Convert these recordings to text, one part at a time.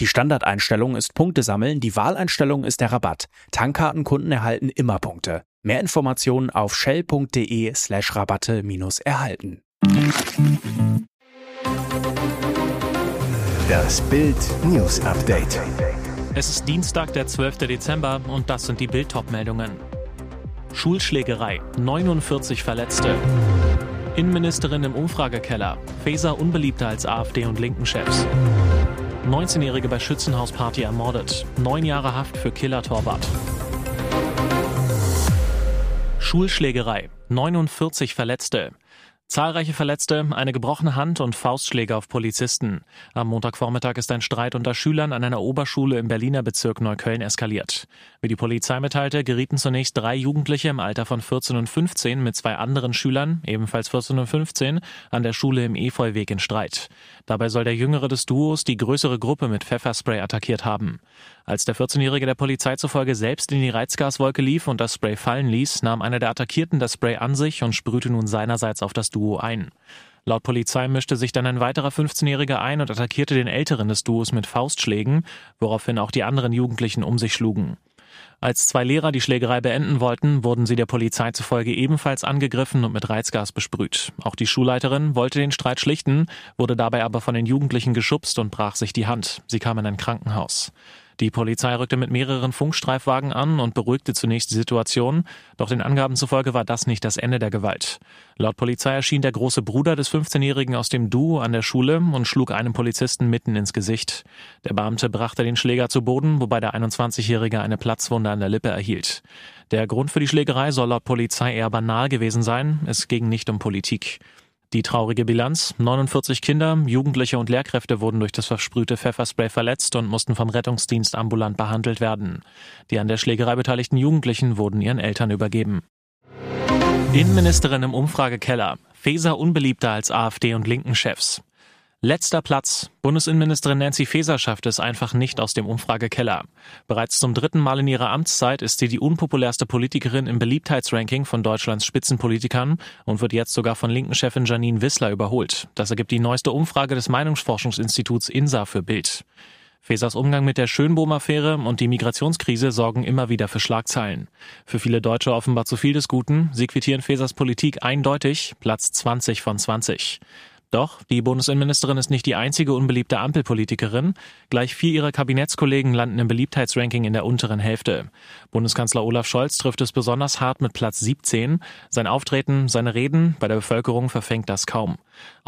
Die Standardeinstellung ist Punkte sammeln, die Wahleinstellung ist der Rabatt. Tankkartenkunden erhalten immer Punkte. Mehr Informationen auf shell.de slash Rabatte minus erhalten. Das Bild News Update. Es ist Dienstag, der 12. Dezember und das sind die Bild meldungen Schulschlägerei, 49 Verletzte. Innenministerin im Umfragekeller, Faeser unbeliebter als AfD und Linken-Chefs. 19-Jährige bei Schützenhausparty ermordet, neun Jahre Haft für Killer-Torwart. Schulschlägerei, 49 Verletzte. Zahlreiche Verletzte, eine gebrochene Hand und Faustschläge auf Polizisten. Am Montagvormittag ist ein Streit unter Schülern an einer Oberschule im Berliner Bezirk Neukölln eskaliert. Wie die Polizei mitteilte, gerieten zunächst drei Jugendliche im Alter von 14 und 15 mit zwei anderen Schülern, ebenfalls 14 und 15, an der Schule im Efeuweg in Streit. Dabei soll der jüngere des Duos die größere Gruppe mit Pfefferspray attackiert haben. Als der 14-Jährige der Polizei zufolge selbst in die Reizgaswolke lief und das Spray fallen ließ, nahm einer der Attackierten das Spray an sich und sprühte nun seinerseits auf das Duo ein. Laut Polizei mischte sich dann ein weiterer 15-Jähriger ein und attackierte den Älteren des Duos mit Faustschlägen, woraufhin auch die anderen Jugendlichen um sich schlugen. Als zwei Lehrer die Schlägerei beenden wollten, wurden sie der Polizei zufolge ebenfalls angegriffen und mit Reizgas besprüht. Auch die Schulleiterin wollte den Streit schlichten, wurde dabei aber von den Jugendlichen geschubst und brach sich die Hand. Sie kam in ein Krankenhaus. Die Polizei rückte mit mehreren Funkstreifwagen an und beruhigte zunächst die Situation, doch den Angaben zufolge war das nicht das Ende der Gewalt. Laut Polizei erschien der große Bruder des 15-Jährigen aus dem Duo an der Schule und schlug einem Polizisten mitten ins Gesicht. Der Beamte brachte den Schläger zu Boden, wobei der 21-Jährige eine Platzwunde an der Lippe erhielt. Der Grund für die Schlägerei soll laut Polizei eher banal gewesen sein, es ging nicht um Politik. Die traurige Bilanz, 49 Kinder, Jugendliche und Lehrkräfte wurden durch das versprühte Pfefferspray verletzt und mussten vom Rettungsdienst ambulant behandelt werden. Die an der Schlägerei beteiligten Jugendlichen wurden ihren Eltern übergeben. Innenministerin im Umfragekeller. Feser unbeliebter als AfD und linken Chefs. Letzter Platz. Bundesinnenministerin Nancy Faeser schafft es einfach nicht aus dem Umfragekeller. Bereits zum dritten Mal in ihrer Amtszeit ist sie die unpopulärste Politikerin im Beliebtheitsranking von Deutschlands Spitzenpolitikern und wird jetzt sogar von linken Chefin Janine Wissler überholt. Das ergibt die neueste Umfrage des Meinungsforschungsinstituts INSA für Bild. Fesers Umgang mit der Schönbohm-Affäre und die Migrationskrise sorgen immer wieder für Schlagzeilen. Für viele Deutsche offenbar zu viel des Guten. Sie quittieren Fesers Politik eindeutig, Platz 20 von 20. Doch die Bundesinnenministerin ist nicht die einzige unbeliebte Ampelpolitikerin. Gleich vier ihrer Kabinettskollegen landen im Beliebtheitsranking in der unteren Hälfte. Bundeskanzler Olaf Scholz trifft es besonders hart mit Platz 17. Sein Auftreten, seine Reden bei der Bevölkerung verfängt das kaum.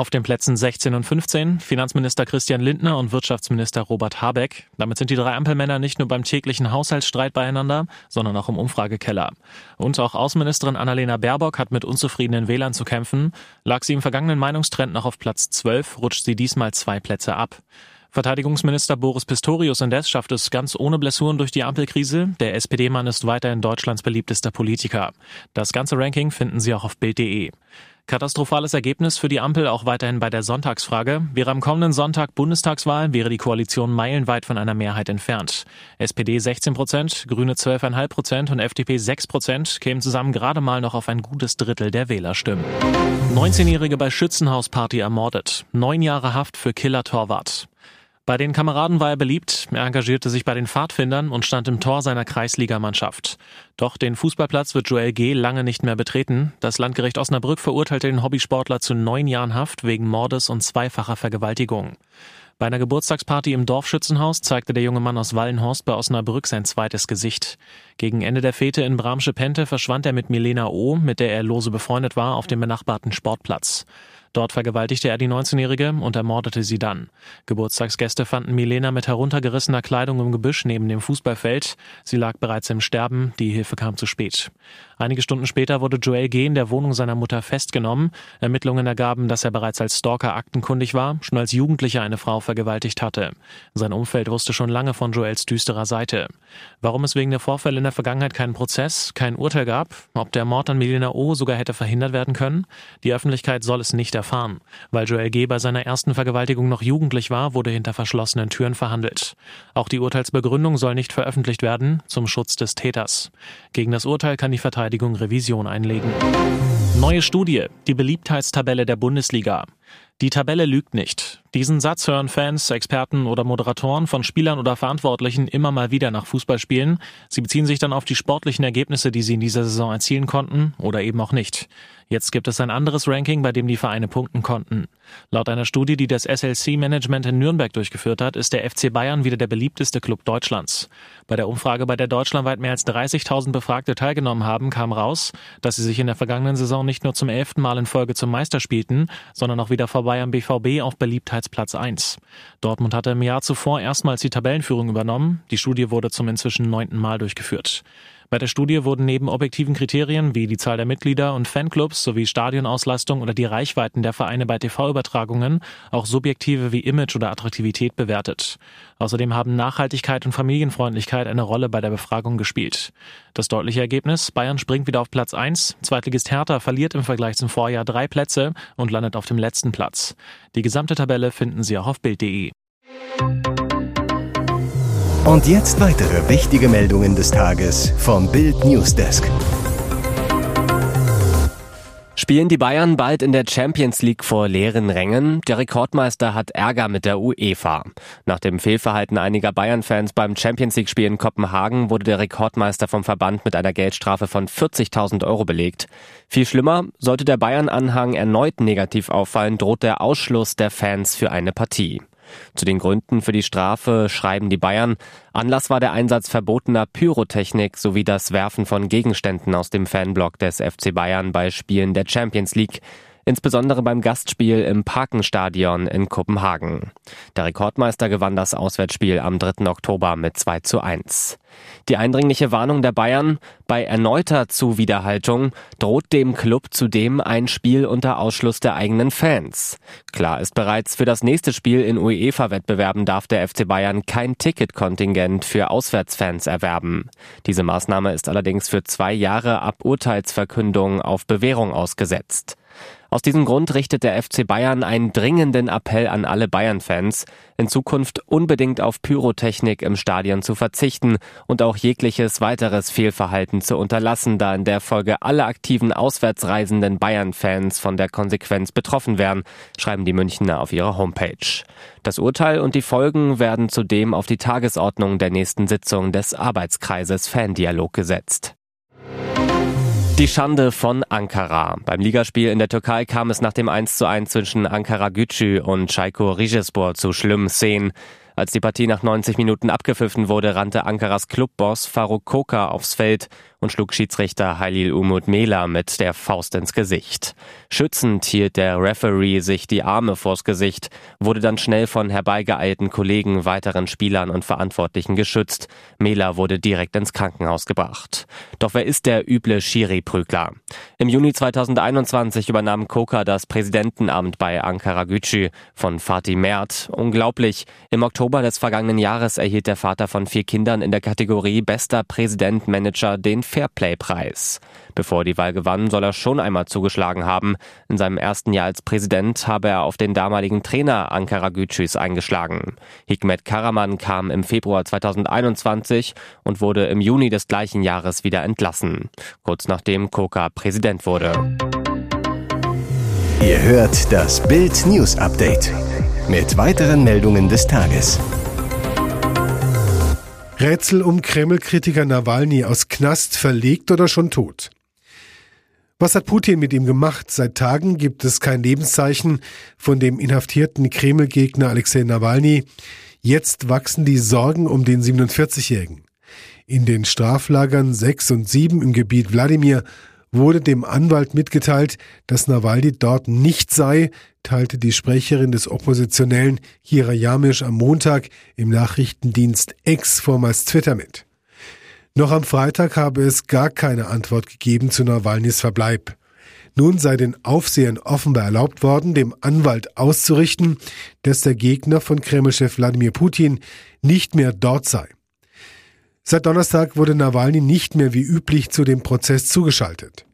Auf den Plätzen 16 und 15 Finanzminister Christian Lindner und Wirtschaftsminister Robert Habeck. Damit sind die drei Ampelmänner nicht nur beim täglichen Haushaltsstreit beieinander, sondern auch im Umfragekeller. Und auch Außenministerin Annalena Baerbock hat mit unzufriedenen Wählern zu kämpfen. Lag sie im vergangenen Meinungstrend noch auf Platz 12, rutscht sie diesmal zwei Plätze ab. Verteidigungsminister Boris Pistorius indes schafft es ganz ohne Blessuren durch die Ampelkrise. Der SPD-Mann ist weiterhin Deutschlands beliebtester Politiker. Das ganze Ranking finden Sie auch auf Bild.de. Katastrophales Ergebnis für die Ampel auch weiterhin bei der Sonntagsfrage. Wäre am kommenden Sonntag Bundestagswahl, wäre die Koalition meilenweit von einer Mehrheit entfernt. SPD 16 Prozent, Grüne 12,5 Prozent und FDP 6 Prozent kämen zusammen gerade mal noch auf ein gutes Drittel der Wählerstimmen. 19-Jährige bei Schützenhausparty ermordet. Neun Jahre Haft für Killer-Torwart. Bei den Kameraden war er beliebt, er engagierte sich bei den Pfadfindern und stand im Tor seiner Kreisligamannschaft. Doch den Fußballplatz wird Joel G. lange nicht mehr betreten. Das Landgericht Osnabrück verurteilte den Hobbysportler zu neun Jahren Haft wegen Mordes und zweifacher Vergewaltigung. Bei einer Geburtstagsparty im Dorfschützenhaus zeigte der junge Mann aus Wallenhorst bei Osnabrück sein zweites Gesicht. Gegen Ende der Fete in Bramsche Pente verschwand er mit Milena O., mit der er lose befreundet war, auf dem benachbarten Sportplatz. Dort vergewaltigte er die 19-Jährige und ermordete sie dann. Geburtstagsgäste fanden Milena mit heruntergerissener Kleidung im Gebüsch neben dem Fußballfeld. Sie lag bereits im Sterben, die Hilfe kam zu spät. Einige Stunden später wurde Joel G. in der Wohnung seiner Mutter festgenommen. Ermittlungen ergaben, dass er bereits als Stalker aktenkundig war, schon als Jugendlicher eine Frau vergewaltigt hatte. Sein Umfeld wusste schon lange von Joels düsterer Seite. Warum es wegen der Vorfälle in der Vergangenheit keinen Prozess, kein Urteil gab, ob der Mord an Melina O. sogar hätte verhindert werden können, die Öffentlichkeit soll es nicht erfahren. Weil Joel G. bei seiner ersten Vergewaltigung noch jugendlich war, wurde hinter verschlossenen Türen verhandelt. Auch die Urteilsbegründung soll nicht veröffentlicht werden, zum Schutz des Täters. Gegen das Urteil kann die Verteidigung Revision einlegen. Neue Studie, die Beliebtheitstabelle der Bundesliga. Die Tabelle lügt nicht. Diesen Satz hören Fans, Experten oder Moderatoren von Spielern oder Verantwortlichen immer mal wieder nach Fußballspielen. Sie beziehen sich dann auf die sportlichen Ergebnisse, die sie in dieser Saison erzielen konnten oder eben auch nicht. Jetzt gibt es ein anderes Ranking, bei dem die Vereine punkten konnten. Laut einer Studie, die das SLC-Management in Nürnberg durchgeführt hat, ist der FC Bayern wieder der beliebteste Club Deutschlands. Bei der Umfrage, bei der deutschlandweit mehr als 30.000 Befragte teilgenommen haben, kam raus, dass sie sich in der vergangenen Saison nicht nur zum elften Mal in Folge zum Meister spielten, sondern auch wieder vorbei am BVB auf Beliebtheitsplatz 1. Dortmund hatte im Jahr zuvor erstmals die Tabellenführung übernommen. Die Studie wurde zum inzwischen neunten Mal durchgeführt. Bei der Studie wurden neben objektiven Kriterien wie die Zahl der Mitglieder und Fanclubs sowie Stadionauslastung oder die Reichweiten der Vereine bei TV-Übertragungen auch subjektive wie Image oder Attraktivität bewertet. Außerdem haben Nachhaltigkeit und Familienfreundlichkeit eine Rolle bei der Befragung gespielt. Das deutliche Ergebnis, Bayern springt wieder auf Platz 1, Zweitligist Hertha verliert im Vergleich zum Vorjahr drei Plätze und landet auf dem letzten Platz. Die gesamte Tabelle finden Sie auch auf Bild.de. Und jetzt weitere wichtige Meldungen des Tages vom Bild Newsdesk. Spielen die Bayern bald in der Champions League vor leeren Rängen? Der Rekordmeister hat Ärger mit der UEFA. Nach dem Fehlverhalten einiger Bayern-Fans beim Champions League-Spiel in Kopenhagen wurde der Rekordmeister vom Verband mit einer Geldstrafe von 40.000 Euro belegt. Viel schlimmer, sollte der Bayern-Anhang erneut negativ auffallen, droht der Ausschluss der Fans für eine Partie. Zu den Gründen für die Strafe schreiben die Bayern, Anlass war der Einsatz verbotener Pyrotechnik sowie das Werfen von Gegenständen aus dem Fanblock des FC Bayern bei Spielen der Champions League insbesondere beim Gastspiel im Parkenstadion in Kopenhagen. Der Rekordmeister gewann das Auswärtsspiel am 3. Oktober mit 2 zu 1. Die eindringliche Warnung der Bayern, bei erneuter Zuwiderhaltung droht dem Club zudem ein Spiel unter Ausschluss der eigenen Fans. Klar ist bereits, für das nächste Spiel in UEFA-Wettbewerben darf der FC Bayern kein Ticketkontingent für Auswärtsfans erwerben. Diese Maßnahme ist allerdings für zwei Jahre ab Urteilsverkündung auf Bewährung ausgesetzt. Aus diesem Grund richtet der FC Bayern einen dringenden Appell an alle Bayern-Fans, in Zukunft unbedingt auf Pyrotechnik im Stadion zu verzichten und auch jegliches weiteres Fehlverhalten zu unterlassen, da in der Folge alle aktiven auswärtsreisenden Bayern-Fans von der Konsequenz betroffen wären, schreiben die Münchner auf ihrer Homepage. Das Urteil und die Folgen werden zudem auf die Tagesordnung der nächsten Sitzung des Arbeitskreises Fandialog gesetzt. Die Schande von Ankara. Beim Ligaspiel in der Türkei kam es nach dem 1 zu 1 zwischen Ankara Gücü und Çaykur Rizespor zu schlimmen Szenen. Als die Partie nach 90 Minuten abgepfiffen wurde, rannte Ankaras Clubboss Faruk Koka aufs Feld und schlug Schiedsrichter Halil Umut Mela mit der Faust ins Gesicht. Schützend hielt der Referee sich die Arme vors Gesicht, wurde dann schnell von herbeigeeilten Kollegen, weiteren Spielern und Verantwortlichen geschützt. Mela wurde direkt ins Krankenhaus gebracht. Doch wer ist der üble Schiri-Prügler? Im Juni 2021 übernahm Koka das Präsidentenamt bei Ankara Gücü von Fatih Mert. Unglaublich. Im Oktober des vergangenen Jahres erhielt der Vater von vier Kindern in der Kategorie Bester Präsident Manager den Fairplay-Preis. Bevor die Wahl gewann, soll er schon einmal zugeschlagen haben. In seinem ersten Jahr als Präsident habe er auf den damaligen Trainer Ankara Gücüs eingeschlagen. Hikmet Karaman kam im Februar 2021 und wurde im Juni des gleichen Jahres wieder entlassen, kurz nachdem Koka Präsident wurde. Ihr hört das Bild News Update mit weiteren Meldungen des Tages. Rätsel um Kreml-Kritiker Nawalny aus Knast verlegt oder schon tot. Was hat Putin mit ihm gemacht? Seit Tagen gibt es kein Lebenszeichen von dem inhaftierten Kreml-Gegner Alexei Nawalny. Jetzt wachsen die Sorgen um den 47-Jährigen. In den Straflagern 6 und 7 im Gebiet Wladimir wurde dem Anwalt mitgeteilt, dass Nawalny dort nicht sei, teilte die Sprecherin des Oppositionellen Hira Jamisch am Montag im Nachrichtendienst X vormals Twitter mit. Noch am Freitag habe es gar keine Antwort gegeben zu Nawalnys Verbleib. Nun sei den Aufsehern offenbar erlaubt worden, dem Anwalt auszurichten, dass der Gegner von Kremlchef Wladimir Putin nicht mehr dort sei. Seit Donnerstag wurde Nawalny nicht mehr wie üblich zu dem Prozess zugeschaltet.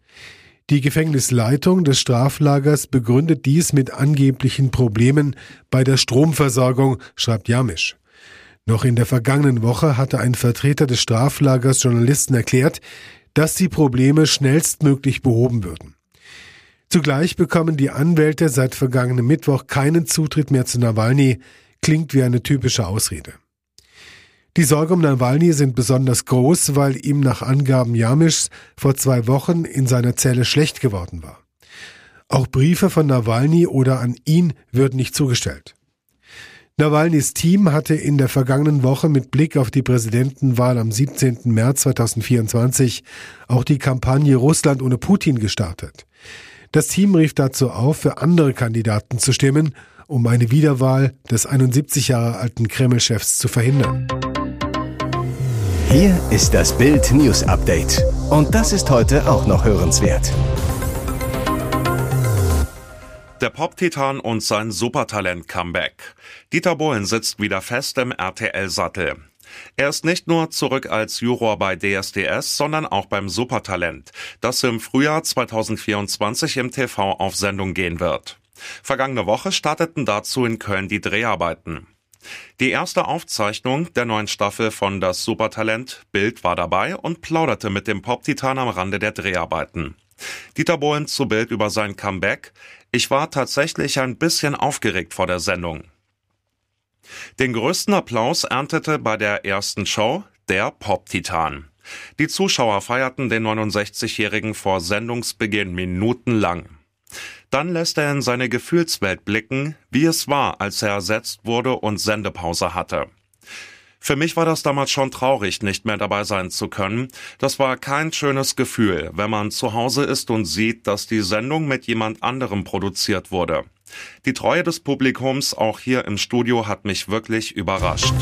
Die Gefängnisleitung des Straflagers begründet dies mit angeblichen Problemen bei der Stromversorgung, schreibt Jamisch. Noch in der vergangenen Woche hatte ein Vertreter des Straflagers Journalisten erklärt, dass die Probleme schnellstmöglich behoben würden. Zugleich bekommen die Anwälte seit vergangenem Mittwoch keinen Zutritt mehr zu Nawalny, klingt wie eine typische Ausrede. Die Sorge um Nawalny sind besonders groß, weil ihm nach Angaben Jamischs vor zwei Wochen in seiner Zelle schlecht geworden war. Auch Briefe von Nawalny oder an ihn würden nicht zugestellt. Nawalnys Team hatte in der vergangenen Woche mit Blick auf die Präsidentenwahl am 17. März 2024 auch die Kampagne Russland ohne Putin gestartet. Das Team rief dazu auf, für andere Kandidaten zu stimmen, um eine Wiederwahl des 71 Jahre alten Kreml-Chefs zu verhindern. Hier ist das Bild News Update. Und das ist heute auch noch hörenswert. Der Pop-Titan und sein Supertalent-Comeback. Dieter Bohlen sitzt wieder fest im RTL-Sattel. Er ist nicht nur zurück als Juror bei DSDS, sondern auch beim Supertalent, das im Frühjahr 2024 im TV auf Sendung gehen wird. Vergangene Woche starteten dazu in Köln die Dreharbeiten. Die erste Aufzeichnung der neuen Staffel von Das Supertalent Bild war dabei und plauderte mit dem Pop-Titan am Rande der Dreharbeiten. Dieter Bohlen zu Bild über sein Comeback. Ich war tatsächlich ein bisschen aufgeregt vor der Sendung. Den größten Applaus erntete bei der ersten Show der Pop-Titan. Die Zuschauer feierten den 69-Jährigen vor Sendungsbeginn minutenlang. Dann lässt er in seine Gefühlswelt blicken, wie es war, als er ersetzt wurde und Sendepause hatte. Für mich war das damals schon traurig, nicht mehr dabei sein zu können. Das war kein schönes Gefühl, wenn man zu Hause ist und sieht, dass die Sendung mit jemand anderem produziert wurde. Die Treue des Publikums auch hier im Studio hat mich wirklich überrascht.